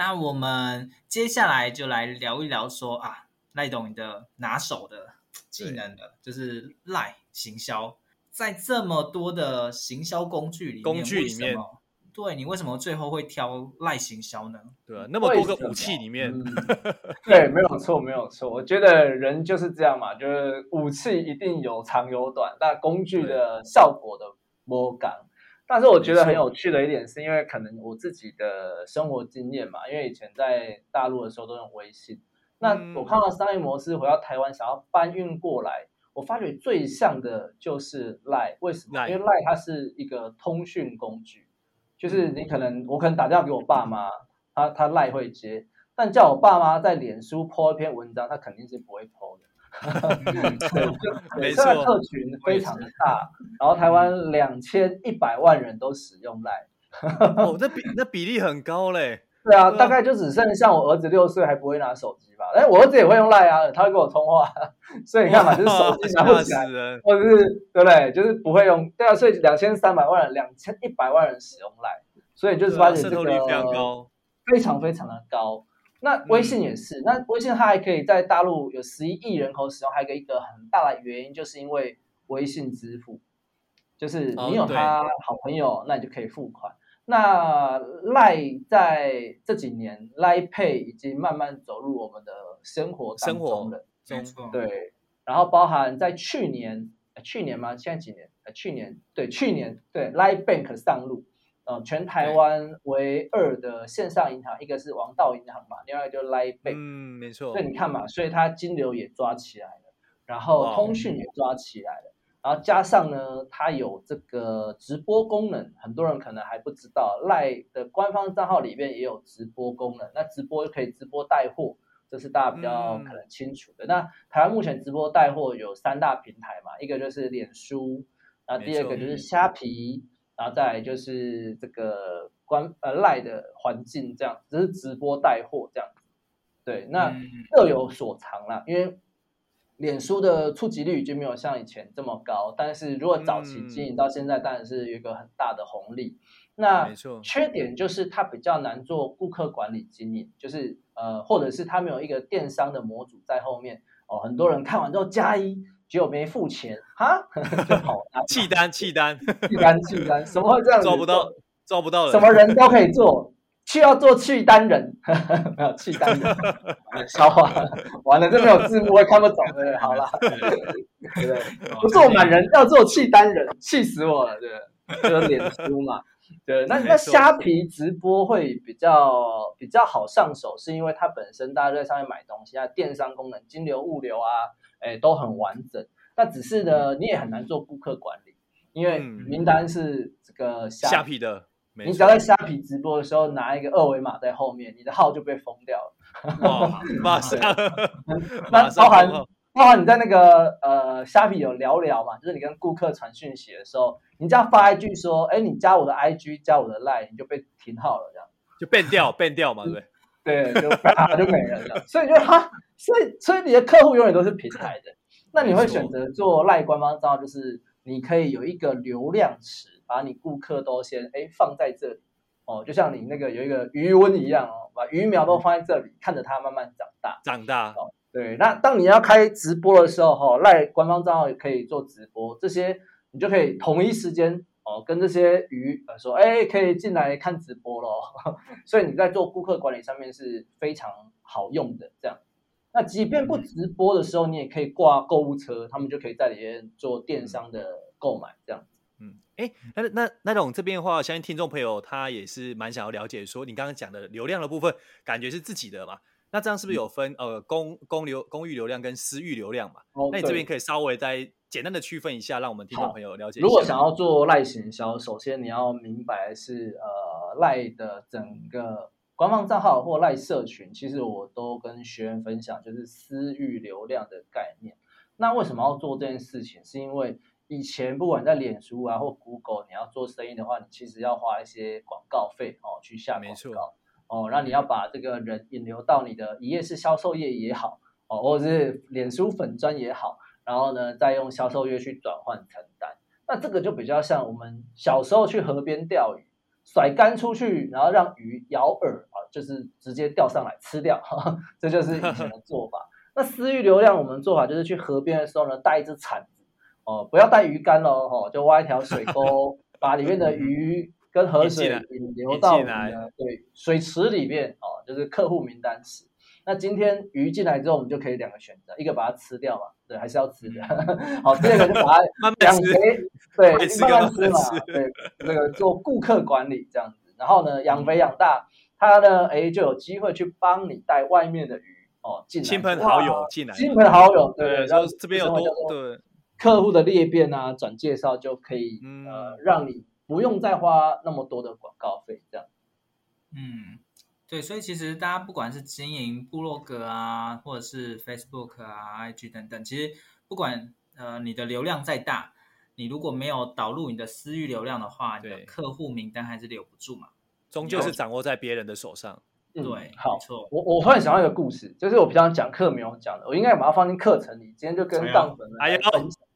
那我们接下来就来聊一聊说啊，赖董你的拿手的技能的，就是赖行销，在这么多的行销工具里面，工具里面，对你为什么最后会挑赖行销呢？对啊，那么多个武器里面，嗯、对，没有错，没有错。我觉得人就是这样嘛，就是武器一定有长有短，但工具的效果的摸感。但是我觉得很有趣的一点，是因为可能我自己的生活经验嘛，因为以前在大陆的时候都用微信，那我看到商业模式回到台湾想要搬运过来，我发觉最像的就是 LINE，为什么？因为 LINE 它是一个通讯工具，就是你可能我可能打电话给我爸妈，他他 LINE 会接，但叫我爸妈在脸书 po 一篇文章，他肯定是不会 po 的。没错，这个客群非常的大，然后台湾两千一百万人都使用 LINE，哦，那比那比例很高嘞。对啊，大概就只剩像我儿子六岁还不会拿手机吧？哎，我儿子也会用 LINE 啊，他会跟我通话，所以你看嘛，就是手机拿不起来，或者是对不对？就是不会用。对啊，所以两千三百万人，两千一百万人使用 LINE，所以就是发现这个非常非常的高。那微信也是，嗯、那微信它还可以在大陆有十一亿人口使用，还有一个很大的原因，就是因为微信支付，就是你有他好朋友，哦、那你就可以付款。那 LINE 在这几年 LINE Pay 已经慢慢走入我们的生活当中了。对，然后包含在去年，去年吗？现在几年？去年，对，去年对 LINE Bank 上路。呃，全台湾唯二的线上银行，一个是王道银行嘛，另外一个就是 LINE Bank。嗯，没错。所以你看嘛，所以它金流也抓起来了，然后通讯也抓起来了，然后加上呢，它有这个直播功能，很多人可能还不知道，LINE 的官方账号里面也有直播功能，那直播就可以直播带货，这是大家比较可能清楚的。嗯、那台湾目前直播带货有三大平台嘛，一个就是脸书，然后第二个就是虾皮。然后再来就是这个官呃赖的环境这样，只是直播带货这样，对，那各有所长啦。因为脸书的触及率已经没有像以前这么高，但是如果早期经营到现在，当然是有一个很大的红利。那缺点就是它比较难做顾客管理经营，就是呃，或者是它没有一个电商的模组在后面哦，很多人看完之后加一。结果没付钱。哈，就好弃单弃单。弃单弃单，怎么会这样子？抓不到抓不到人，什么人都可以做，去要做弃单人，没有弃单人，消化完了，这没有字幕会看不懂的，好了，对。不对？不做满人要做弃单人，气死我了，对不对？就是脸书嘛，对，那那虾皮直播会比较比较好上手，是因为它本身大家在上面买东西啊，电商功能、金流、物流啊。哎，都很完整，那只是呢，你也很难做顾客管理，因为名单是这个虾皮的，你只要在虾皮直播的时候拿一个二维码在后面，你的号就被封掉了。哇，马上，那包含包含你在那个呃虾皮有聊聊嘛，就是你跟顾客传讯息的时候，你只要发一句说，哎，你加我的 IG，加我的 Line，你就被停号了，这样就变掉，变掉嘛，对不对？对，就啪就没人了，所以就哈。所以，所以你的客户永远都是平台的。那你会选择做赖官方账号，就是你可以有一个流量池，把你顾客都先哎放在这里哦，就像你那个有一个鱼温一样哦，把鱼苗都放在这里，看着它慢慢长大。长大哦，对。那当你要开直播的时候，哈，赖官方账号也可以做直播，这些你就可以同一时间哦跟这些鱼呃说，哎，可以进来看直播咯。所以你在做顾客管理上面是非常好用的，这样。那即便不直播的时候，你也可以挂购物车，他们就可以在里面做电商的购买，这样。嗯，哎，那那那种这边的话，相信听众朋友他也是蛮想要了解，说你刚刚讲的流量的部分，感觉是自己的嘛？那这样是不是有分、嗯、呃公公流公域流量跟私域流量嘛？哦，那你这边可以稍微再简单的区分一下，让我们听众朋友了解一下。如果想要做赖行销，首先你要明白是呃赖的整个。官方账号或赖社群，其实我都跟学员分享，就是私域流量的概念。那为什么要做这件事情？是因为以前不管在脸书啊或 Google，你要做生意的话，你其实要花一些广告费哦，去下广告。哦，那你要把这个人引流到你的一页式销售页也好，哦，或者是脸书粉专也好，然后呢，再用销售页去转换成单。那这个就比较像我们小时候去河边钓鱼。甩干出去，然后让鱼咬饵啊，就是直接钓上来吃掉，呵 呵这就是以前的做法。那私域流量，我们做法就是去河边的时候呢，带一只铲子哦，不要带鱼竿喽，哦，就挖一条水沟，把里面的鱼跟河水引流到对水池里面哦，就是客户名单池。那今天鱼进来之后，我们就可以两个选择，一个把它吃掉嘛，对，还是要吃的。好，第二个就把它养肥，对，慢慢吃嘛，对，那个做顾客管理这样子。然后呢，养肥养大，它呢，哎，就有机会去帮你带外面的鱼哦进来，亲朋好友进来，亲朋好友，对，然后这边有多对客户的裂变啊，转介绍就可以，呃，让你不用再花那么多的广告费，这样，嗯。对，所以其实大家不管是经营部落格啊，或者是 Facebook 啊、IG 等等，其实不管呃你的流量再大，你如果没有导入你的私域流量的话，你的客户名单还是留不住嘛，终究是掌握在别人的手上。嗯、对，好，我我突然想到一个故事，就是我平常讲课没有讲的，我应该把它放进课程里，今天就跟杠粉来分享。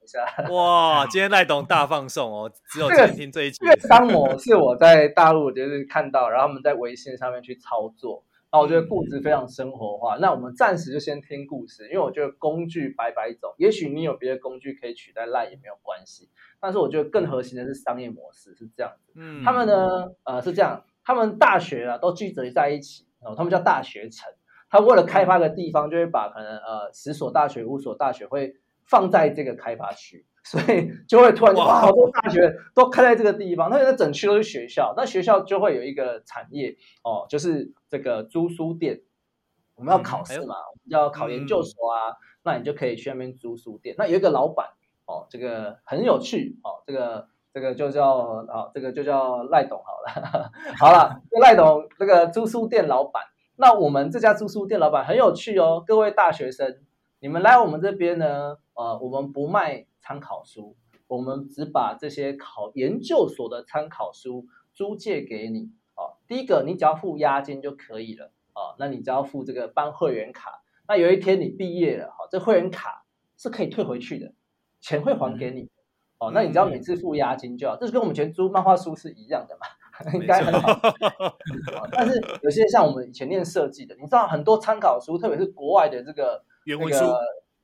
哇，今天赖董大放送哦，只有今天听这一集。这个商模是我在大陆就是看到，然后他们在微信上面去操作，然后我觉得故事非常生活化。嗯、那我们暂时就先听故事，因为我觉得工具百百种，也许你有别的工具可以取代赖也没有关系。但是我觉得更核心的是商业模式是这样子。嗯，他们呢，呃，是这样，他们大学啊都聚集在一起，哦，他们叫大学城。他为了开发个地方，就会把可能呃十所大学、五所大学会。放在这个开发区，所以就会突然哇，好多大学都开在这个地方。那那整区都是学校，那学校就会有一个产业哦，就是这个租书店。我们要考试嘛，要考研究所啊，嗯、那你就可以去那边租书店。那有一个老板哦，这个很有趣哦，这个这个就叫啊、哦，这个就叫赖董好了。好了，赖董这个租书店老板，那我们这家租书店老板很有趣哦，各位大学生。你们来我们这边呢？呃，我们不卖参考书，我们只把这些考研究所的参考书租借给你。哦，第一个，你只要付押金就可以了。哦，那你只要付这个办会员卡。那有一天你毕业了，哈、哦，这会员卡是可以退回去的，钱会还给你。嗯、哦，那你只要每次付押金就好，这是跟我们以前租漫画书是一样的嘛？应该很好。但是有些像我们以前念设计的，你知道很多参考书，特别是国外的这个。原文书、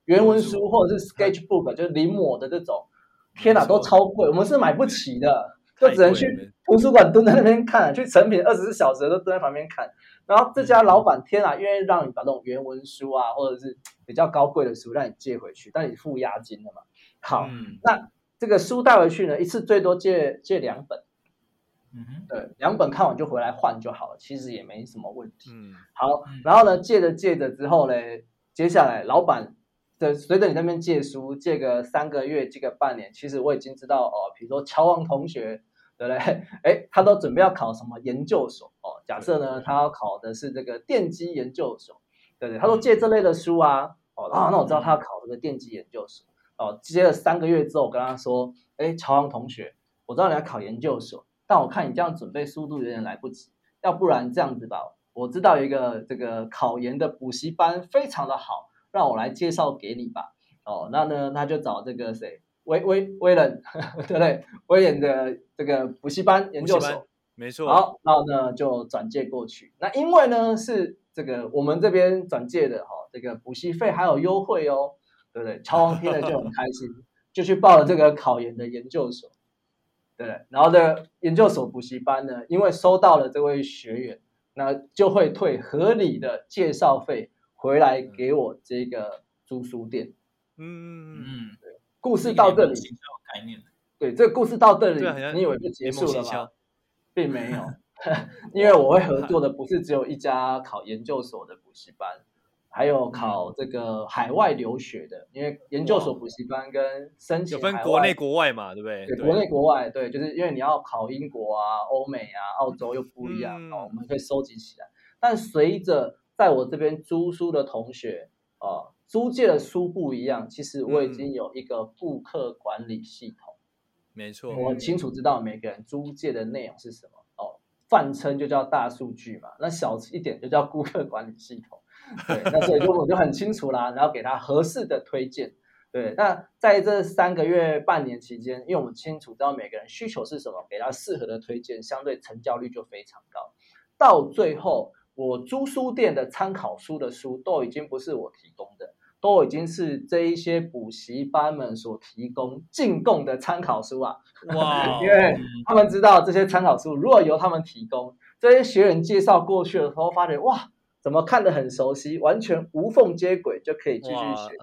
原文书或者是 sketchbook，就是临摹的这种，天哪，都超贵，我们是买不起的，就只能去图书馆蹲在那边看，去成品二十四小时都蹲在旁边看。然后这家老板，天哪，愿意让你把那种原文书啊，或者是比较高贵的书让你借回去，但你付押金的嘛。好，嗯、那这个书带回去呢，一次最多借借两本。嗯哼，对，两本看完就回来换就好了，其实也没什么问题。嗯，好，然后呢，借着借着之后呢。接下来，老板的随着你那边借书，借个三个月，借个半年，其实我已经知道哦。比如说乔王同学，对不对？哎，他都准备要考什么研究所哦？假设呢，他要考的是这个电机研究所，对不对？他说借这类的书啊，哦，啊，那我知道他要考这个电机研究所哦。接了三个月之后，我跟他说，哎，乔王同学，我知道你要考研究所，但我看你这样准备速度有点来不及，要不然这样子吧。我知道有一个这个考研的补习班非常的好，让我来介绍给你吧。哦，那呢，他就找这个谁，威威威廉，对不对？威廉的这个补习班研究所，没错。好，然后呢就转介过去。那因为呢是这个我们这边转介的哈，这个补习费还有优惠哦，对不对？乔王听了就很开心，就去报了这个考研的研究所，对不对？然后的研究所补习班呢，因为收到了这位学员。那就会退合理的介绍费回来给我这个租书店。嗯嗯，对，故事到这里，概念。对，这个故事到这里，你以为就结束了吗？并没有 因为我会合作的不是只有一家考研究所的补习班。还有考这个海外留学的，因为研究所补习班跟申请有分国内国外嘛，对不对？对，国内国外，对，就是因为你要考英国啊、欧美啊、澳洲又不一样，嗯、哦，我们可以收集起来。但随着在我这边租书的同学啊、哦，租借的书不一样，其实我已经有一个顾客管理系统。没错、嗯，我清楚知道每个人租借的内容是什么。哦，泛称就叫大数据嘛，那小一点就叫顾客管理系统。对，那所以就我就很清楚啦，然后给他合适的推荐对，那在这三个月、半年期间，因为我们清楚知道每个人需求是什么，给他适合的推荐，相对成交率就非常高。到最后，我租书店的参考书的书都已经不是我提供的，都已经是这一些补习班们所提供进贡的参考书啊！哇，因为他们知道这些参考书如果由他们提供，这些学员介绍过去的时候，发觉哇，怎么看得很熟悉，完全无缝接轨，就可以继续学。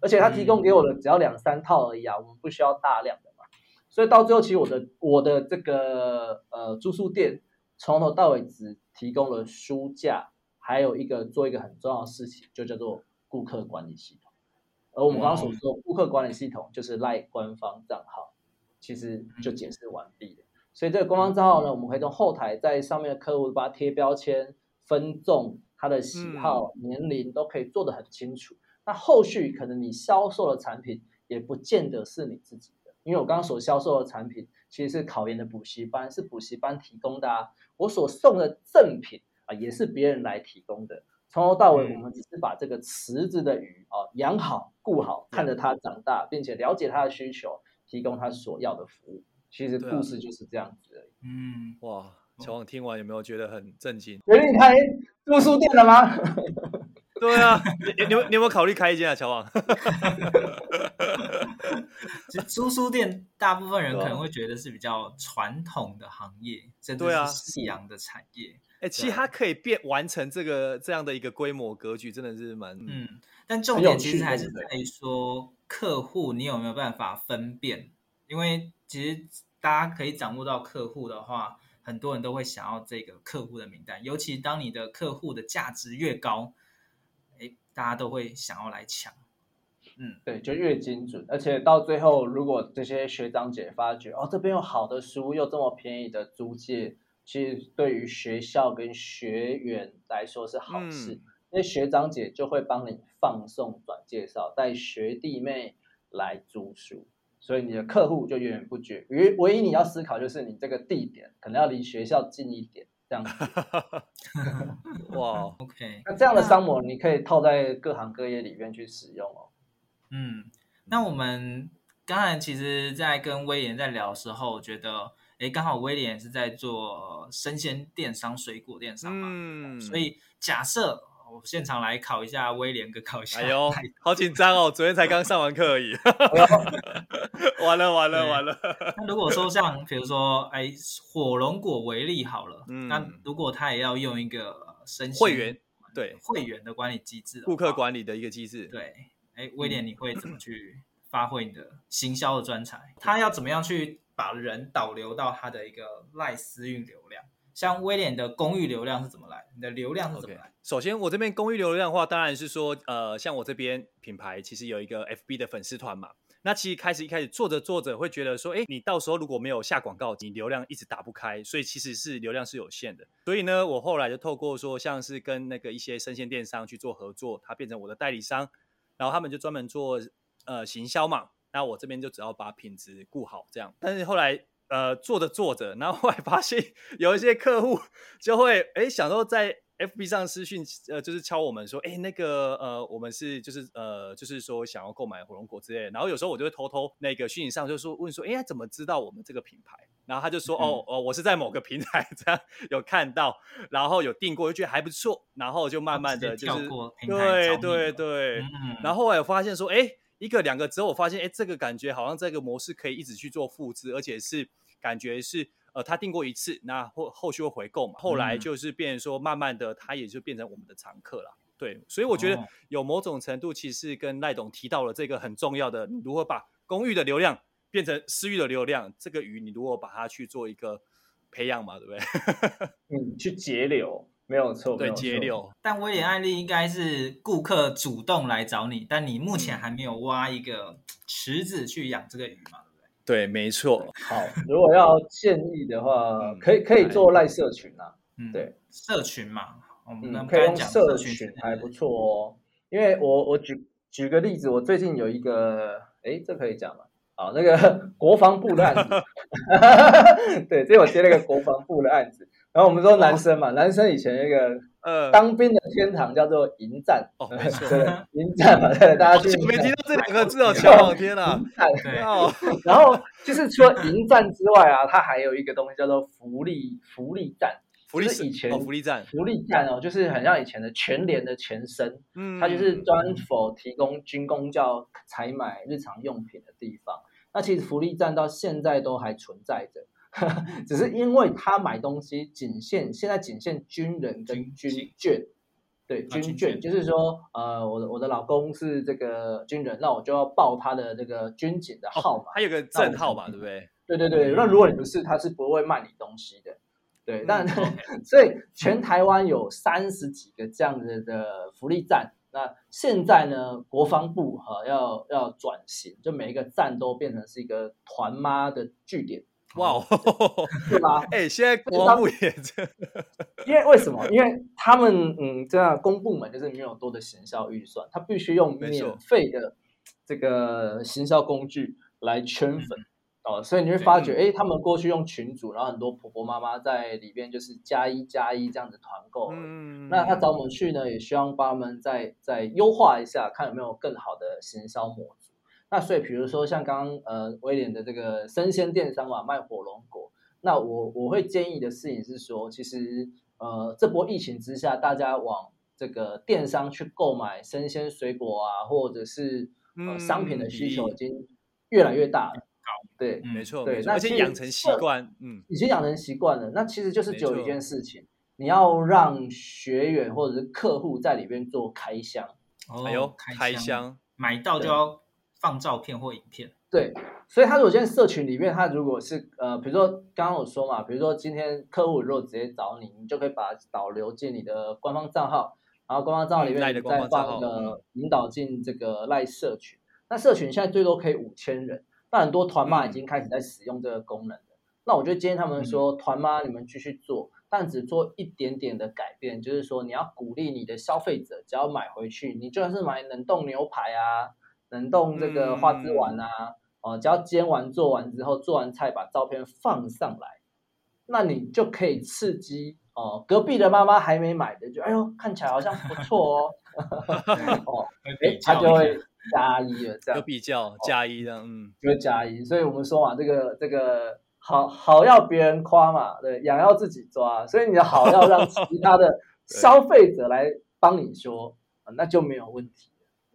而且他提供给我的只要两三套而已啊，我们不需要大量的嘛。所以到最后，其实我的我的这个呃住宿店从头到尾只提供了书架，还有一个做一个很重要的事情，就叫做顾客管理系统。而我们刚刚所说顾客管理系统，就是 LINE 官方账号，其实就解释完毕了。所以这个官方账号呢，我们可以从后台在上面的客户把它贴标签、分众、他的喜好、年龄都可以做得很清楚。那后续可能你销售的产品也不见得是你自己的，因为我刚刚所销售的产品其实是考研的补习班，是补习班提供的啊。我所送的赠品啊，也是别人来提供的。从头到尾，我们只是把这个池子的鱼啊养好、顾好，看着它长大，并且了解它的需求，提供它所要的服务。其实故事就是这样子而已。嗯，哇，乔王听完有没有觉得很震惊？决定开租书店了吗？对啊，你你你有没有考虑开一间啊，乔王？其实租书店，大部分人可能会觉得是比较传统的行业，真的是夕阳的产业。哎、啊，其实它可以变完成这个这样的一个规模格局，真的是蛮……嗯。但重点其实还是在于说，客户你有没有办法分辨？因为其实大家可以掌握到客户的话，很多人都会想要这个客户的名单，尤其当你的客户的价值越高。大家都会想要来抢，嗯，对，就越精准，而且到最后，如果这些学长姐发觉哦，这边有好的书，又这么便宜的租借，其实对于学校跟学员来说是好事。那、嗯、学长姐就会帮你放送转介绍，带学弟妹来租书，所以你的客户就源源不绝。唯唯一你要思考就是你这个地点可能要离学校近一点。这样子，哇，OK，那这样的商模你可以套在各行各业里面去使用哦。嗯，那我们刚才其实，在跟威廉在聊的时候，我觉得，哎，刚好威廉是在做生鲜电商、水果电商嘛，嗯，所以假设。我现场来考一下威廉哥，考一下。哎呦，好紧张哦！昨天才刚上完课而已。完了完了完了。那如果说像比如说，哎，火龙果为例好了，嗯，那如果他也要用一个生会员，对会员的管理机制，顾客管理的一个机制，对，哎，威廉，你会怎么去发挥你的行销的专才？他要怎么样去把人导流到他的一个赖私域流量？像威廉的公寓流量是怎么来？你的流量是怎么来首先，我这边公寓流量的话，当然是说，呃，像我这边品牌其实有一个 FB 的粉丝团嘛。那其实开始一开始做着做着，会觉得说，哎，你到时候如果没有下广告，你流量一直打不开，所以其实是流量是有限的。所以呢，我后来就透过说，像是跟那个一些生鲜电商去做合作，它变成我的代理商，然后他们就专门做呃行销嘛。那我这边就只要把品质顾好这样。但是后来。呃，做着做着，然后后来发现有一些客户就会哎想说在 FB 上私讯，呃，就是敲我们说，哎，那个呃，我们是就是呃，就是说想要购买火龙果之类的。然后有时候我就会偷偷那个讯息上就说问说，哎，怎么知道我们这个品牌？然后他就说，嗯、哦哦，我是在某个平台这样有看到，然后有订过，就觉得还不错，然后就慢慢的就是对对对，嗯、然后后来我发现说，哎，一个两个之后，我发现哎，这个感觉好像这个模式可以一直去做复制，而且是。感觉是，呃，他订过一次，那后后续会回购嘛？后来就是变成说，慢慢的，他也就变成我们的常客了。对，所以我觉得有某种程度，其实跟赖董提到了这个很重要的，如何把公寓的流量变成私域的流量，这个鱼你如果把它去做一个培养嘛，对不对？嗯，去节流，没有错，对，节流。但威廉案例应该是顾客主动来找你，但你目前还没有挖一个池子去养这个鱼嘛？对，没错。好，如果要建议的话，可以可以做赖社群啊。嗯，对，社群嘛，嗯，可以用社群还不错哦。因为我我举举个例子，我最近有一个，哎，这可以讲吗？好，那个 国防部的案子，对，这我接了一个国防部的案子。然后我们说男生嘛，男生以前那个呃，当兵的天堂叫做营站，哦，没错，营站嘛，对，大家去。没听到这两个字哦，天啊，对哦，然后就是除了营站之外啊，它还有一个东西叫做福利福利站，福利是以前福利站，福利站哦，就是很像以前的全联的前身，嗯，它就是专否提供军工教采买日常用品的地方。那其实福利站到现在都还存在着。只是因为他买东西仅限现在仅限军人跟军眷，对军眷，就是说，呃，我的我的老公是这个军人，那我就要报他的这个军警的号码，他有个证号嘛，对不对？对对对，那如果你不是，他是不会卖你东西的，对。但 所以全台湾有三十几个这样子的福利站，那现在呢，国防部哈要要转型，就每一个站都变成是一个团妈的据点。哇、wow, 对吧？哎、欸，现在国防部也这，因为为什么？因为他们嗯，这样公部门就是没有多的行销预算，他必须用免费的这个行销工具来圈粉哦，所以你会发觉，哎，他们过去用群组，然后很多婆婆妈妈在里边就是加一加一这样子团购，嗯，那他找我们去呢，也希望帮他们再再优化一下，看有没有更好的行销模式。那所以，比如说像刚刚呃威廉的这个生鲜电商嘛，卖火龙果，那我我会建议的事情是说，其实呃这波疫情之下，大家往这个电商去购买生鲜水果啊，或者是呃商品的需求已经越来越大了。对，没错，对，那已经养成习惯，嗯，已经养成习惯了。那其实就是只有一件事情，你要让学员或者是客户在里边做开箱。哦，哎呦，开箱，买到就要。放照片或影片，对，所以他如果现在社群里面，他如果是呃，比如说刚刚我说嘛，比如说今天客户如果直接找你，你就可以把导流进你的官方账号，然后官方账号里面再放一个引导进这个赖社群。那社群现在最多可以五千人，那很多团妈已经开始在使用这个功能了。嗯、那我就建议他们说，团妈你们继续做，但只做一点点的改变，就是说你要鼓励你的消费者，只要买回去，你就算是买冷冻牛排啊。冷冻这个花枝丸啊，哦、嗯呃，只要煎完做完之后，做完菜把照片放上来，那你就可以刺激哦、呃，隔壁的妈妈还没买的，就哎呦，看起来好像不错哦，哦，哎，他就会加一了，这样比较加一这样，嗯，就会加一，所以我们说嘛，这个这个好好要别人夸嘛，对，痒要自己抓，所以你的好要让其他的 消费者来帮你说，那就没有问题。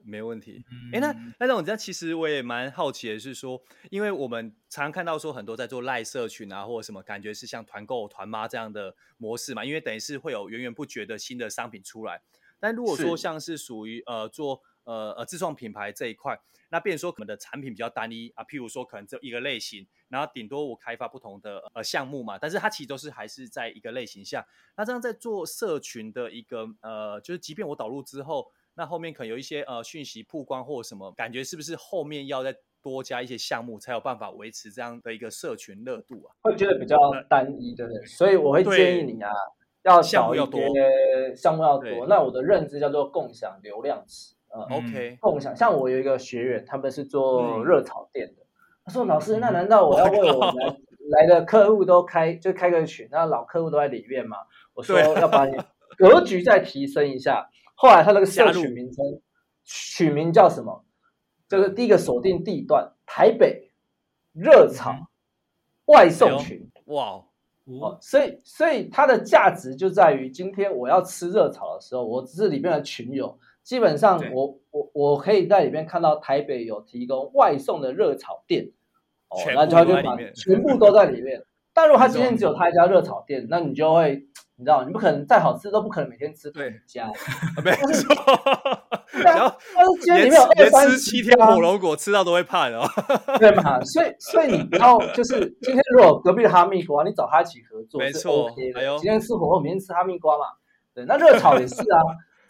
没问题。哎，那那种这样，其实我也蛮好奇的是说，因为我们常常看到说很多在做赖社群啊，或者什么，感觉是像团购、团妈这样的模式嘛，因为等于是会有源源不绝的新的商品出来。但如果说像是属于呃做呃呃自创品牌这一块，那变成说可能的产品比较单一啊，譬如说可能只有一个类型，然后顶多我开发不同的呃项目嘛，但是它其实都是还是在一个类型下。那这样在做社群的一个呃，就是即便我导入之后。那后面可能有一些呃讯息曝光或什么，感觉是不是后面要再多加一些项目，才有办法维持这样的一个社群热度啊？会觉得比较单一，对不对？所以我会建议你啊，要找一些项目要多。那我的认知叫做共享流量池，呃，OK，共享。像我有一个学员，他们是做热炒店的，他说：“老师，那难道我要为我来 来的客户都开就开个群？那老客户都在里面嘛？”我说：“要把你格局再提升一下。”后来他那个社群名称取名叫什么？就是第一个锁定地段台北热炒外送群，哇哦！所以所以它的价值就在于今天我要吃热炒的时候，我只是里面的群友，基本上我我我可以在里面看到台北有提供外送的热炒店，哦，那他就把全部都在里面。但如果他今天只有他一家热炒店，那你就会。你知道，你不可能再好吃都不可能每天吃对家，没错。然后但是今天里面有二三十吃七天火龙果吃到都会怕哦，对嘛？所以所以你不要就是今天如果隔壁的哈密瓜，你找他一起合作，没错。哎呦，今天吃火龙果，明天吃哈密瓜嘛？对，那热炒也是啊，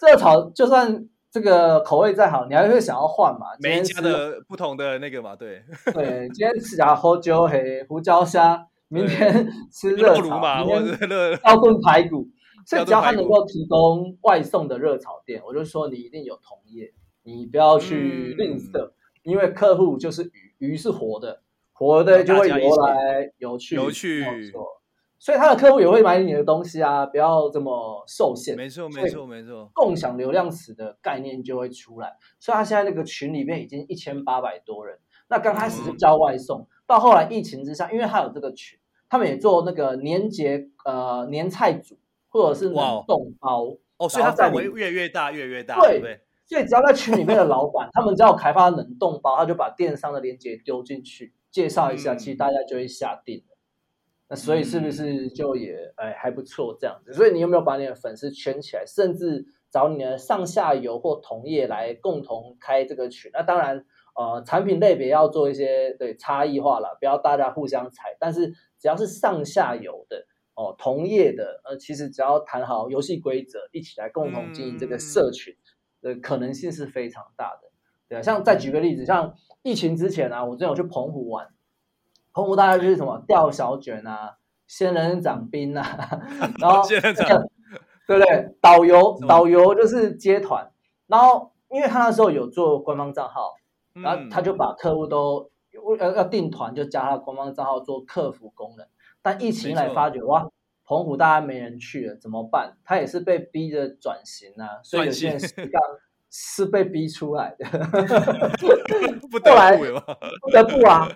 热炒就算这个口味再好，你还会想要换嘛？每一家的不同的那个嘛，对。对，今天吃啊花椒黑胡椒虾。明天吃热炒，明天要炖排骨，所以只要他能够提供外送的热炒店，我就说你一定有同业，你不要去吝啬，因为客户就是鱼，鱼是活的，活的就会游来游去，游去。所以他的客户也会买你的东西啊，不要这么受限。没错，没错，没错。共享流量池的概念就会出来，所以他现在那个群里面已经一千八百多人。那刚开始是叫外送，嗯、到后来疫情之下，因为他有这个群，他们也做那个年节呃年菜组或者是冷冻包哦，所以它范围越越大越越大，对，对。所以只要在群里面的老板，他们只要开发冷冻包，他就把电商的链接丢进去，介绍一下，嗯、其实大家就会下订。那所以是不是就也哎还不错这样子？所以你有没有把你的粉丝圈起来，甚至找你的上下游或同业来共同开这个群？那当然，呃，产品类别要做一些对差异化了，不要大家互相踩。但是只要是上下游的哦，同业的，呃，其实只要谈好游戏规则，一起来共同经营这个社群的可能性是非常大的。对啊，像再举个例子，像疫情之前啊，我之前有去澎湖玩。澎湖大概就是什么钓小卷啊，仙人掌冰啊，然后 对不对？导游导游就是接团，然后因为他那时候有做官方账号，然后他就把客户都要要订团就加他官方账号做客服功能，但疫情来发觉哇，澎湖大家没人去了怎么办？他也是被逼着转型啊，所以有些人是刚是被逼出来的，不得不不得不啊。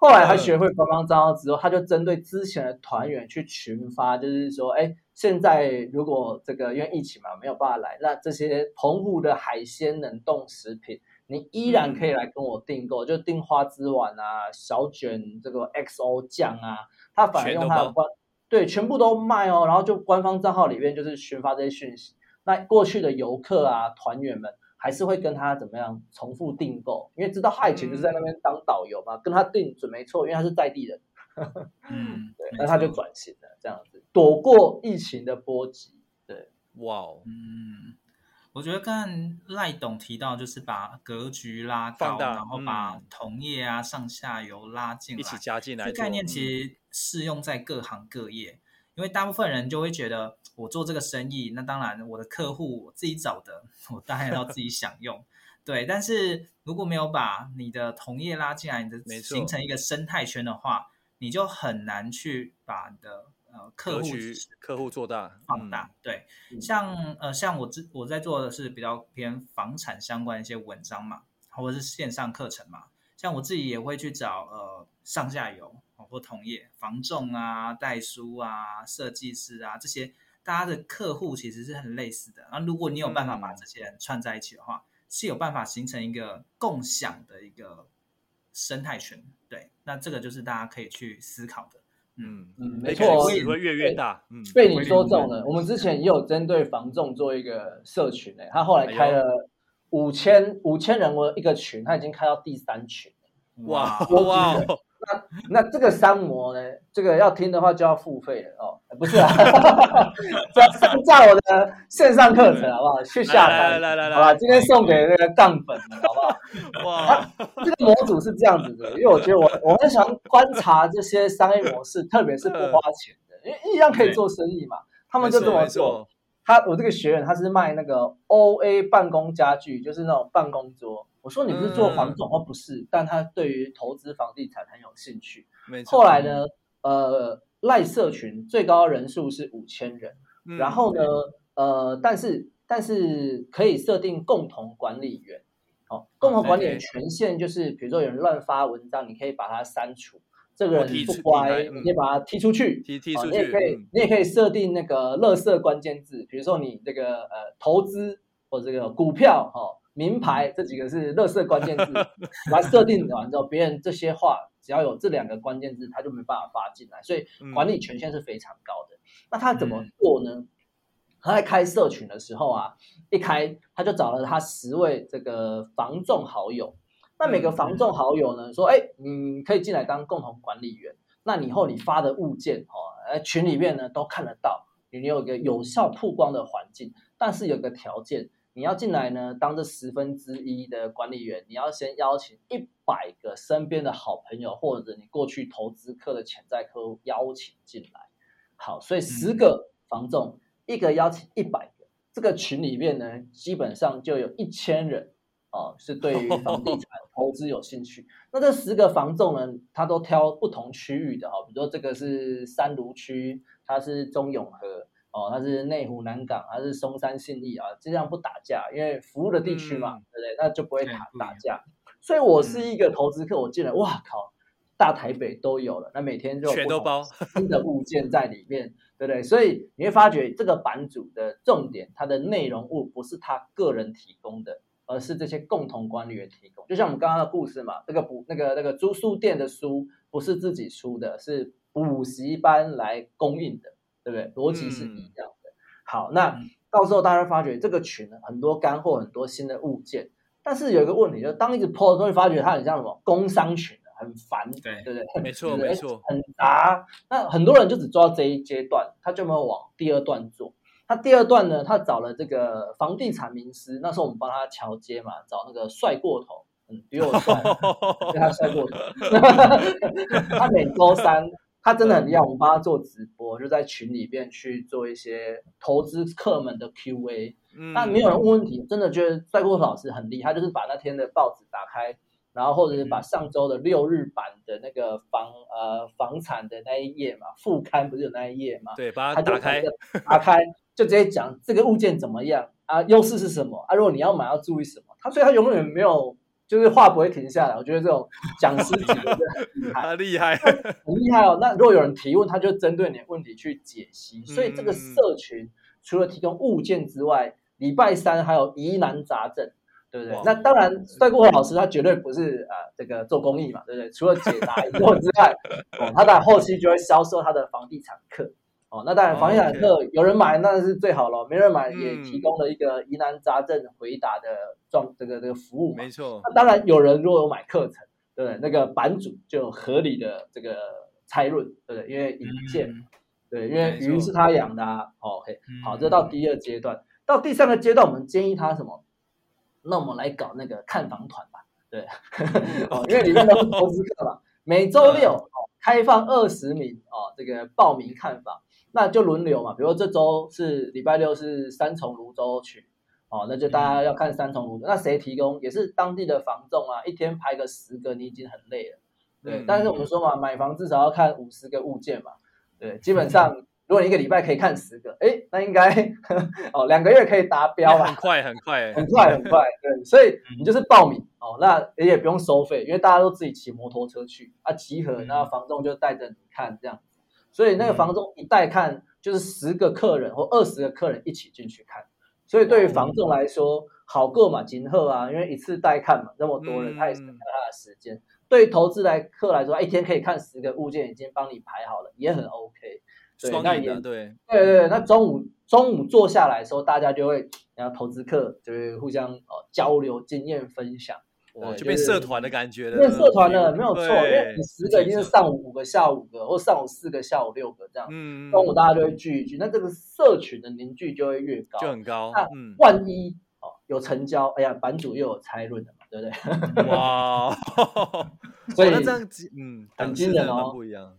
后来他学会官方账号之后，他就针对之前的团员去群发，就是说，哎，现在如果这个因为疫情嘛没有办法来，那这些澎湖的海鲜冷冻食品，你依然可以来跟我订购，嗯、就订花枝丸啊、小卷这个 XO 酱啊，他反而用他的官对全部都卖哦，然后就官方账号里面就是群发这些讯息，那过去的游客啊团员们。还是会跟他怎么样重复订购，因为知道他以前就是在那边当导游嘛，嗯、跟他订准没错，因为他是在地人。嗯，对，那他就转型了，这样子躲过疫情的波及。对，哇哦，嗯，我觉得刚才赖董提到，就是把格局拉高，然后把同业啊、上下游拉进来，一起加进来，这概念其实适用在各行各业。嗯因为大部分人就会觉得，我做这个生意，那当然我的客户我自己找的，我当然要自己享用，对。但是如果没有把你的同业拉进来，你的形成一个生态圈的话，你就很难去把你的呃客户客户做大放大。对，像呃像我之我在做的是比较偏房产相关的一些文章嘛，或者是线上课程嘛，像我自己也会去找呃上下游。或同业、房仲啊、代书啊、设计师啊，这些大家的客户其实是很类似的。那如果你有办法把这些人串在一起的话，嗯、是有办法形成一个共享的一个生态圈。对，那这个就是大家可以去思考的。嗯嗯，没错，只会越越大。嗯，被你说中了。我们之前也有针对房仲做一个社群诶，他后来开了五千五千人我一个群，他已经开到第三群。哇哇！那那这个三模呢？这个要听的话就要付费了哦，不是啊，要上架我的线上课程好不好？去下载，来来来来，好吧，今天送给那个杠粉的，好不好？哇，这个模组是这样子的，因为我觉得我我很喜欢观察这些商业模式，特别是不花钱的，因为一样可以做生意嘛，他们就这么做。他我这个学员他是卖那个 OA 办公家具，就是那种办公桌。我说你不是做房总，哦，不是，但他对于投资房地产很有兴趣。没。后来呢，呃，赖社群最高人数是五千人，嗯、然后呢，呃，但是但是可以设定共同管理员。哦，共同管理员权限就是，比如说有人乱发文章，你可以把它删除。这个人不乖，你可以把他踢出去。踢踢出去。你也可以，你也可以设定那个垃圾关键字，比如说你这个呃投资或者这个股票哈。名牌这几个是垃圾关键字，把它设定完之后，别人这些话只要有这两个关键字，他就没办法发进来，所以管理权限是非常高的。那他怎么做呢？他在开社群的时候啊，一开他就找了他十位这个房仲好友，那每个房仲好友呢说，哎，你可以进来当共同管理员，那你以后你发的物件哦，群里面呢都看得到，你有一个有效曝光的环境，但是有个条件。你要进来呢，当这十分之一的管理员，你要先邀请一百个身边的好朋友，或者你过去投资客的潜在客户邀请进来。好，所以十个房仲，嗯、一个邀请一百个，这个群里面呢，基本上就有一千人哦，是对于房地产投资有兴趣。那这十个房仲呢，他都挑不同区域的哈，比如说这个是三芦区，它是中永和哦，它是内湖南港，它是松山信义啊，尽量不打架，因为服务的地区嘛，嗯、对不对？那就不会打打架。所以我是一个投资客，我进来，哇靠！大台北都有了，那每天就全都包 新的物件在里面，对不对？所以你会发觉这个版主的重点，它的内容物不是他个人提供的，而是这些共同管理员提供。就像我们刚刚的故事嘛，这个补那个那个租书店的书不是自己出的，是补习班来供应的，对不对？逻辑是一样的。嗯、好，那到时候大家发觉这个群很多干货，很多新的物件，但是有一个问题，就是当一直 po 的时候，会发觉它很像什么工商群。很烦，对对对，没错没错，很杂。那很多人就只做到这一阶段，他就没有往第二段做。他第二段呢，他找了这个房地产名师，那时候我们帮他桥接嘛，找那个帅过头，嗯，比我帅，对他帅过头。他每周三，他真的很厉害，我们帮他做直播，就在群里边去做一些投资客们的 Q&A。但没有人问问题，真的觉得帅过头老师很厉害，就是把那天的报纸打开。然后或者是把上周的六日版的那个房呃房产的那一页嘛，副刊不是有那一页嘛？对，把它打开，打开就直接讲这个物件怎么样啊，优势是什么啊？如果你要买要注意什么？他所以他永远没有就是话不会停下来。我觉得这种讲师级的很厉害，很厉害，很厉害哦。那如果有人提问，他就针对你的问题去解析。所以这个社群除了提供物件之外，礼拜三还有疑难杂症。对不对？那当然，帅过头老师他绝对不是啊、呃，这个做公益嘛，对不对？除了解答疑惑之外，哦，他在后期就会销售他的房地产课，哦，那当然房地产课有人买那是最好了，没人买也提供了一个疑难杂症回答的状、嗯、这个这个服务，没错。那当然有人如果有买课程，对不对？那个版主就有合理的这个猜论，对不对？因为引荐，嗯、对，因为鱼是他养的啊。哦，嘿好，这到第二阶段，到第三个阶段，我们建议他什么？那我们来搞那个看房团吧，对，哦，因为里面都是投资客嘛，每周六哦开放二十名哦，这个报名看房，那就轮流嘛，比如说这周是礼拜六是三重泸州区，哦，那就大家要看三重泸州，那谁提供也是当地的房仲啊，一天排个十个你已经很累了，对，但是我们说嘛，买房至少要看五十个物件嘛，对，基本上。如果你一个礼拜可以看十个，哎，那应该 哦，两个月可以达标吧？很快，很快，很快，很快。对，所以你就是报名哦，那也不用收费，因为大家都自己骑摩托车去啊，集合，那房仲就带着你看这样。所以那个房仲一带看就是十个客人或二十个客人一起进去看，所以对于房仲来说好过嘛，金鹤啊，因为一次带看嘛，那么多人他也省了他的时间。对于投资来客来说，一天可以看十个物件，已经帮你排好了，也很 OK。对，那也对，对对对，那中午中午坐下来的时候，大家就会，然后投资客就会互相哦交流经验分享，哇，就变社团的感觉了，变社团了，没有错，因为你十个一定是上午五个，下午五个，或上午四个，下午六个这样，嗯，中午大家就会聚一聚，那这个社群的凝聚就会越高，就很高。那万一哦有成交，哎呀，版主又有拆论的嘛，对不对？哇，所以那这样子，嗯，很惊人哦，不一样。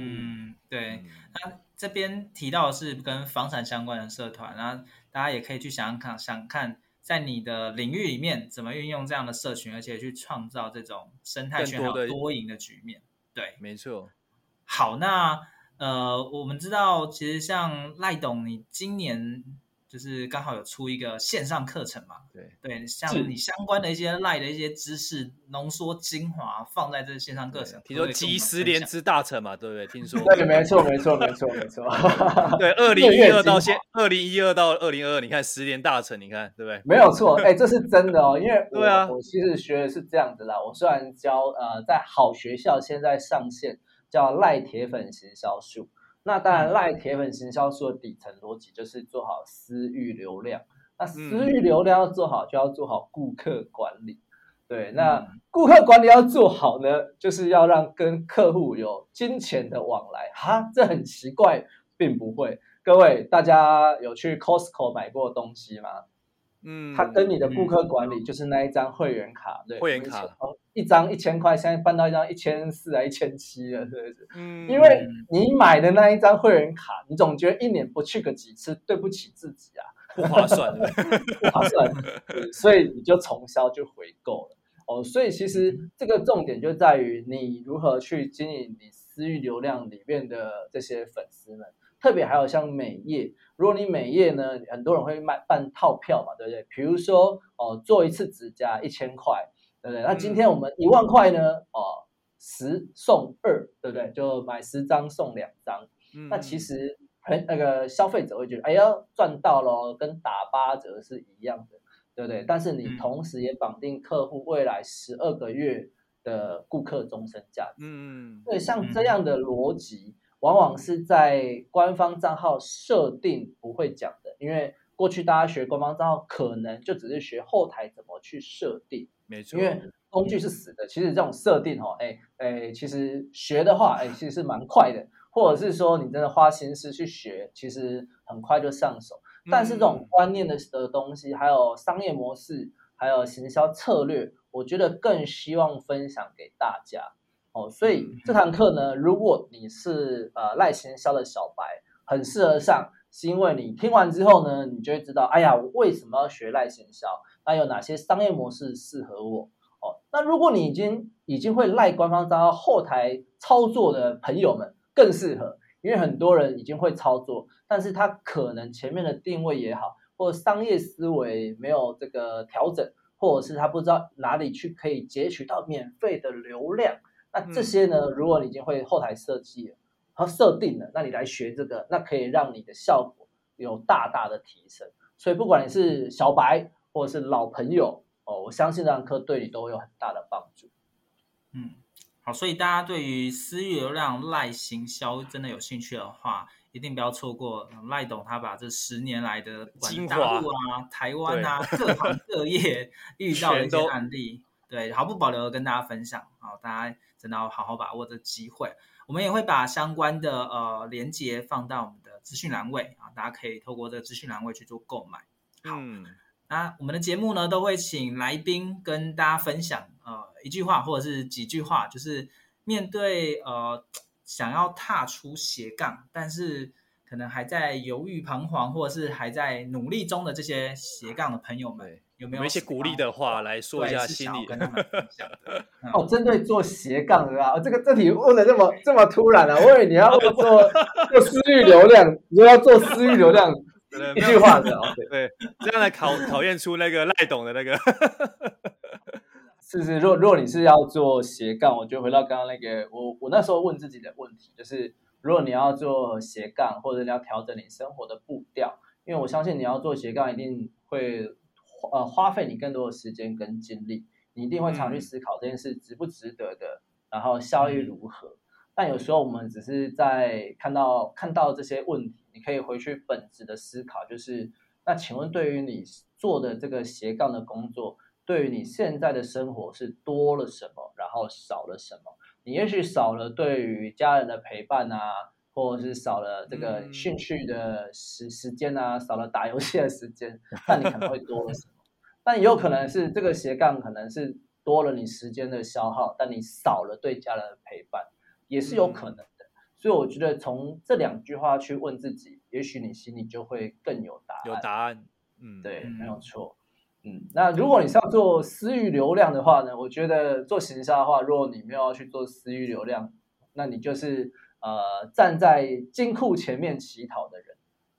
嗯，对，那这边提到的是跟房产相关的社团，然后大家也可以去想想看，想看在你的领域里面怎么运用这样的社群，而且去创造这种生态圈还有多赢的局面。对，没错。好，那呃，我们知道，其实像赖董，你今年。就是刚好有出一个线上课程嘛，对对，像你相关的一些赖的一些知识浓缩精华放在这个线上课程，听说集十年之大成嘛，对不对？听说 对，没错，没错，没错，没错。对，二零一二到现，二零一二到二零二二，你看十年大成，你看对不对？没有错，哎，这是真的哦，因为对啊，我其实学的是这样子啦。我虽然教呃，在好学校现在上线叫赖铁粉行销术。那当然，赖铁粉行销术的底层逻辑就是做好私域流量。那私域流量要做好，就要做好顾客管理。对，那顾客管理要做好呢，就是要让跟客户有金钱的往来。哈，这很奇怪，并不会。各位，大家有去 Costco 买过东西吗？嗯，他跟你的顾客管理就是那一张会员卡，对，会员卡。一张一千块，现在办到一张一千四啊，一千七了，是不是？嗯，因为你买的那一张会员卡，你总觉得一年不去个几次，对不起自己啊，不划算 的，不划算，所以你就重销就回购了。哦，所以其实这个重点就在于你如何去经营你私域流量里面的这些粉丝们，特别还有像美业，如果你美业呢，很多人会卖办套票嘛，对不对？比如说哦，做一次指甲一千块，对不对？那今天我们一万块呢，哦，十送二，对不对？就买十张送两张，嗯、那其实很那个消费者会觉得，哎呀，赚到咯，跟打八折是一样的。对不对？但是你同时也绑定客户未来十二个月的顾客终身价值。嗯，对，像这样的逻辑，往往是在官方账号设定不会讲的，因为过去大家学官方账号，可能就只是学后台怎么去设定。没错，因为工具是死的。其实这种设定哦，哎哎，其实学的话，哎，其实是蛮快的。或者是说，你真的花心思去学，其实很快就上手。但是这种观念的的东西，还有商业模式，还有行销策略，我觉得更希望分享给大家哦。所以这堂课呢，如果你是呃赖行销的小白，很适合上，是因为你听完之后呢，你就会知道，哎呀，我为什么要学赖行销？那有哪些商业模式适合我？哦，那如果你已经已经会赖官方账号后台操作的朋友们，更适合。因为很多人已经会操作，但是他可能前面的定位也好，或者商业思维没有这个调整，或者是他不知道哪里去可以截取到免费的流量。那这些呢，如果你已经会后台设计了和设定了，那你来学这个，那可以让你的效果有大大的提升。所以不管你是小白或者是老朋友哦，我相信这堂课对你都有很大的帮助。嗯。好，所以大家对于私域流量赖行销真的有兴趣的话，一定不要错过赖董他把这十年来的大陆啊、台湾啊各行各业 遇到的一些案例，对，毫不保留的跟大家分享。好，大家真的要好好把握这机会。我们也会把相关的呃连接放到我们的资讯栏位啊，大家可以透过这个资讯栏位去做购买。好。嗯那我们的节目呢，都会请来宾跟大家分享，呃，一句话或者是几句话，就是面对呃想要踏出斜杠，但是可能还在犹豫彷徨，或者是还在努力中的这些斜杠的朋友们，有没有，一些鼓励的话来说一下心里跟他们分享的？哦，针对做斜杠的啊，这个这题问的这么这么突然啊，我以为你要 做做私域流量，你说要做私域流量。一句话的哦，对，这样来考考验出那个赖董的那个，是是。如果如果你是要做斜杠，我就回到刚刚那个，我我那时候问自己的问题，就是如果你要做斜杠，或者你要调整你生活的步调，因为我相信你要做斜杠，一定会呃花费你更多的时间跟精力，你一定会常去思考这件事值不值得的，然后效益如何。但有时候我们只是在看到看到这些问题。你可以回去本质的思考，就是那请问，对于你做的这个斜杠的工作，对于你现在的生活是多了什么，然后少了什么？你也许少了对于家人的陪伴啊，或者是少了这个兴趣的时时间啊，少了打游戏的时间，那你可能会多了什么？但也有可能是这个斜杠可能是多了你时间的消耗，但你少了对家人的陪伴，也是有可能的。所以我觉得从这两句话去问自己，也许你心里就会更有答案。有答案，嗯，对，没有错。嗯，那如果你是要做私域流量的话呢？我觉得做行销的话，如果你没有要去做私域流量，那你就是呃站在金库前面乞讨的人，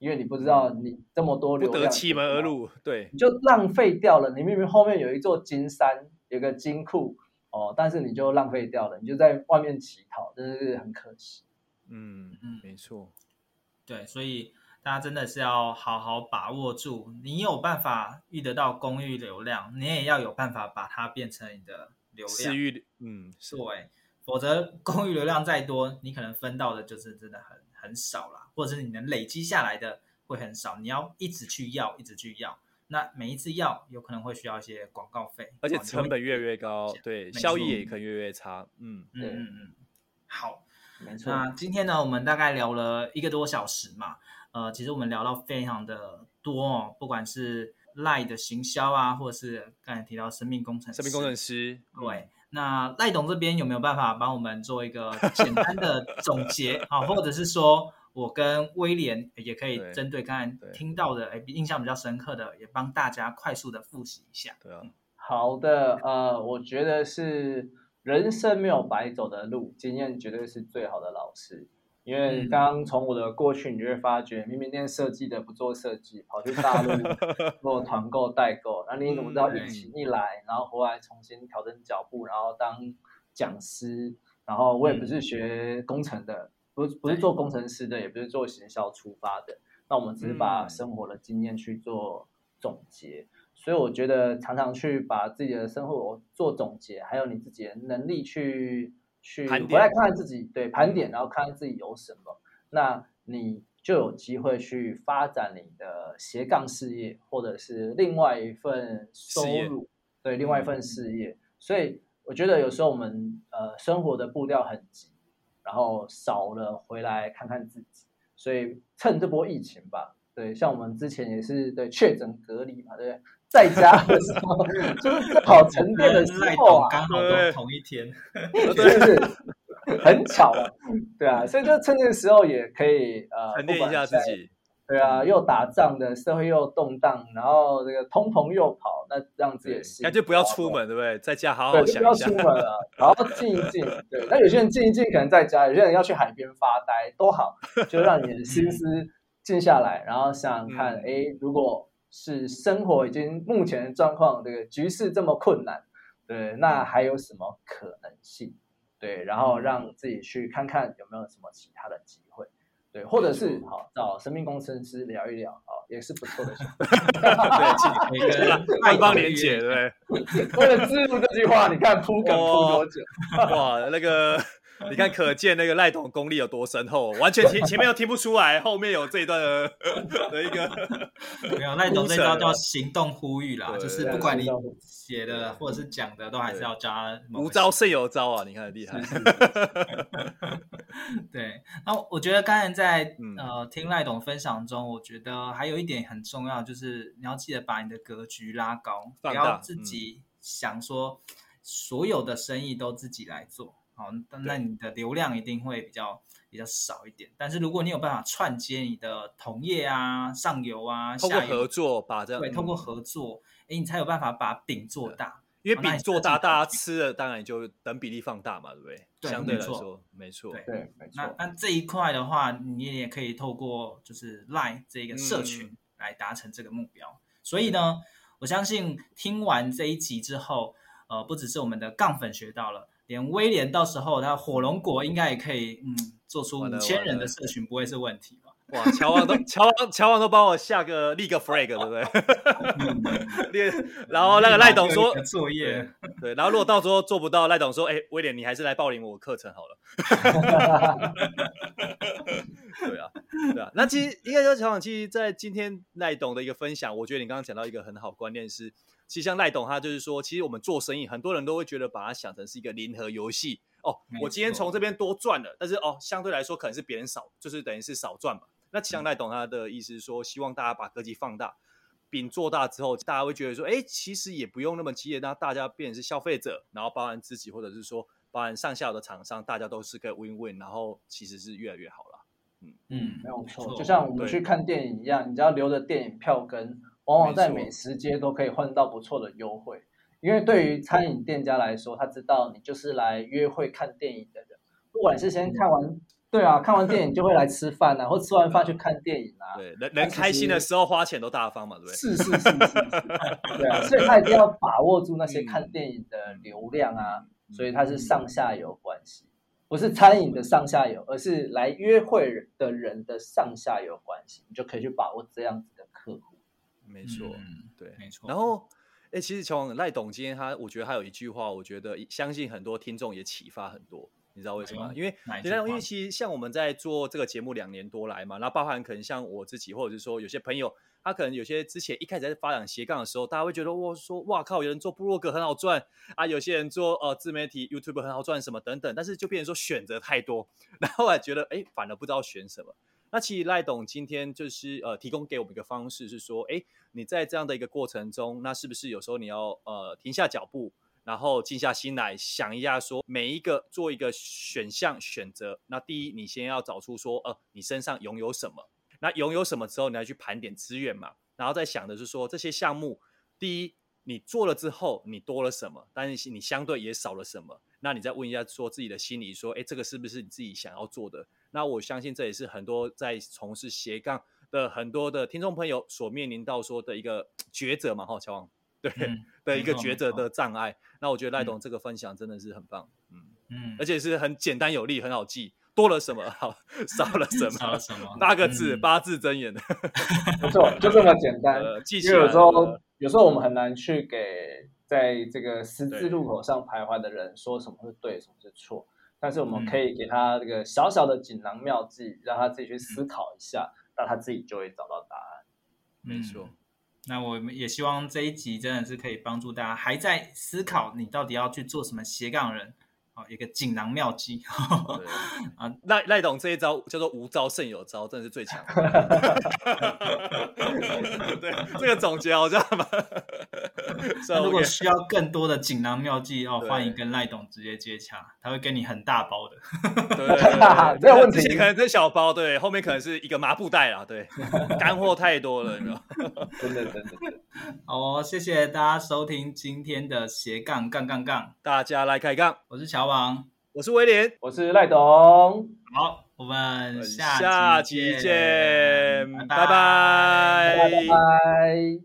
因为你不知道你这么多流量不得其门而入，对，你就浪费掉了。你明明后面有一座金山，有个金库哦，但是你就浪费掉了，你就在外面乞讨，真的是很可惜。嗯嗯，没错，对，所以大家真的是要好好把握住。你有办法遇得到公域流量，你也要有办法把它变成你的流量。私域，嗯，对，否则公域流量再多，你可能分到的就是真的很很少啦，或者是你能累积下来的会很少。你要一直去要，一直去要，那每一次要有可能会需要一些广告费，而且成本越来越高，对，效益也可能越来越差。嗯嗯嗯嗯，好。没错那今天呢，我们大概聊了一个多小时嘛，呃，其实我们聊到非常的多哦，不管是赖的行销啊，或者是刚才提到生命工程师，生命工程师，对，那赖董这边有没有办法帮我们做一个简单的总结啊？或者是说我跟威廉也可以针对刚才听到的，哎，印象比较深刻的，也帮大家快速的复习一下。对啊。好的，呃，我觉得是人生没有白走的路，经验绝对是最好的老师。因为刚刚从我的过去，你就会发觉，明明念设计的不做设计，跑去大陆 做团购代购，那你怎么知道疫情一来，然后回来重新调整脚步，然后当讲师，然后我也不是学工程的，不不是做工程师的，也不是做行销出发的，那我们只是把生活的经验去做总结，所以我觉得常常去把自己的生活做总结，还有你自己的能力去。去回来看看自己，对，盘点，然后看看自己有什么，那你就有机会去发展你的斜杠事业，或者是另外一份收入，对，另外一份事业。所以我觉得有时候我们呃生活的步调很急，然后少了回来看看自己，所以趁这波疫情吧，对，像我们之前也是对确诊隔离嘛，对不对？在家的时候，就是正好沉淀的时候啊，刚好都同一天，对对对，很巧啊，对啊，所以就趁这个时候也可以呃沉淀一下自己，对啊，又打仗的社会又动荡，然后这个通膨又跑，那这样子也是，那就不要出门，对不对？在家好好想一下，不要出门了，然后静一静，对，那有些人静一静可能在家，有些人要去海边发呆都好，就让你的心思静下来，然后想想看，哎，如果。是生活已经目前的状况，这个局势这么困难，对，那还有什么可能性？对，然后让自己去看看有没有什么其他的机会，对，或者是好找生命工程师聊一聊，啊，也是不错的选择。对，可以跟爱邦连结，对。为了置入这句话，你看铺梗铺多久？哇，那个。你看，可见那个赖董功力有多深厚，完全听前面又听不出来，后面有这一段的，的一个没有赖董这招叫行动呼吁啦，就是不管你写的或者是讲的，都还是要加无招胜有招啊！你看厉害。对，那我觉得刚才在呃听赖董分享中，我觉得还有一点很重要，就是你要记得把你的格局拉高，不要自己想说所有的生意都自己来做。好，那你的流量一定会比较比较少一点。但是如果你有办法串接你的同业啊、上游啊、通过合作把这样对，通过合作，哎，你才有办法把饼做大。因为饼做大，大家吃了，当然就等比例放大嘛，对不对？对，相对来说，没错，对，没错。那那这一块的话，你也可以透过就是 Line 这个社群来达成这个目标。所以呢，我相信听完这一集之后，呃，不只是我们的杠粉学到了。连威廉到时候他火龙果应该也可以，嗯，做出五千人的社群不会是问题吧？哇，乔王都乔王乔王都帮我下个立个 flag，对不对？练，然后那个赖董说作业，对，然后如果到时候做不到，赖董说，哎，威廉你还是来报名我课程好了。对啊，对啊，那其实应该说乔王，其实在今天赖董的一个分享，我觉得你刚刚讲到一个很好观念是。其实像赖董他就是说，其实我们做生意，很多人都会觉得把它想成是一个零和游戏哦。我今天从这边多赚了，但是哦，相对来说可能是别人少，就是等于是少赚嘛。那像赖董他的意思是说，希望大家把格局放大，饼做大之后，大家会觉得说，哎，其实也不用那么激烈，那大家变成是消费者，然后包含自己，或者是说包含上下游的厂商，大家都是个 win win，然后其实是越来越好了。嗯嗯，没有错，就像我们去看电影一样，你只要留着电影票根。往往在美食街都可以换到不错的优惠，因为对于餐饮店家来说，他知道你就是来约会看电影的人，不管是先看完，对啊，看完电影就会来吃饭啊，或吃完饭去看电影啊。对，人人开心的时候花钱都大方嘛，对不对？是是是是是，对啊，所以他一定要把握住那些看电影的流量啊，所以它是上下游关系，不是餐饮的上下游，而是来约会的人的上下游关系，你就可以去把握这样子的客户。没错，嗯、对，没错。然后，哎，其实从赖董今天他，我觉得他有一句话，我觉得相信很多听众也启发很多。你知道为什么？因为，因为其实像我们在做这个节目两年多来嘛，然后包含可能像我自己，或者是说有些朋友，他可能有些之前一开始在发展斜杠的时候，大家会觉得我说哇靠，有人做部落格很好赚啊，有些人做呃自媒体 YouTube 很好赚什么等等，但是就变成说选择太多，然后还觉得哎，反而不知道选什么。那其实赖董今天就是呃提供给我们一个方式，是说，哎，你在这样的一个过程中，那是不是有时候你要呃停下脚步，然后静下心来想一下，说每一个做一个选项选择。那第一，你先要找出说，呃，你身上拥有什么？那拥有什么之后，你要去盘点资源嘛，然后再想的是说，这些项目，第一，你做了之后你多了什么，但是你相对也少了什么。那你再问一下，说自己的心里说，哎，这个是不是你自己想要做的？那我相信这也是很多在从事斜杠的很多的听众朋友所面临到说的一个抉择嘛，哈，乔王，对、嗯、的一个抉择的障碍。那我觉得赖董这个分享真的是很棒，嗯嗯，而且是很简单有力，很好记。多了什么？好，少了什么？少了什么？八个字，嗯、八字真言。没错，就这么简单。呃、记因为有时候，有时候我们很难去给在这个十字路口上徘徊的人说什么是对，什么是错。但是我们可以给他这个小小的锦囊妙计，让他自己去思考一下，那、嗯、他自己就会找到答案。没错。那我们也希望这一集真的是可以帮助大家还在思考你到底要去做什么斜杠人。好，一个锦囊妙计 啊！赖赖董这一招叫做无招胜有招，真的是最强。对，这个总结好像 吗？如果需要更多的锦囊妙计哦，欢迎跟赖董直接接洽，他会给你很大包的。对，没有问题。之前可能是小包，对，后面可能是一个麻布袋啦，对，干货太多了，你知道吗？真的真的。好哦，谢谢大家收听今天的斜杠杠杠杠，大家来开杠，我是乔王，我是威廉，我是赖董。好，我们下下集见，拜拜，拜拜。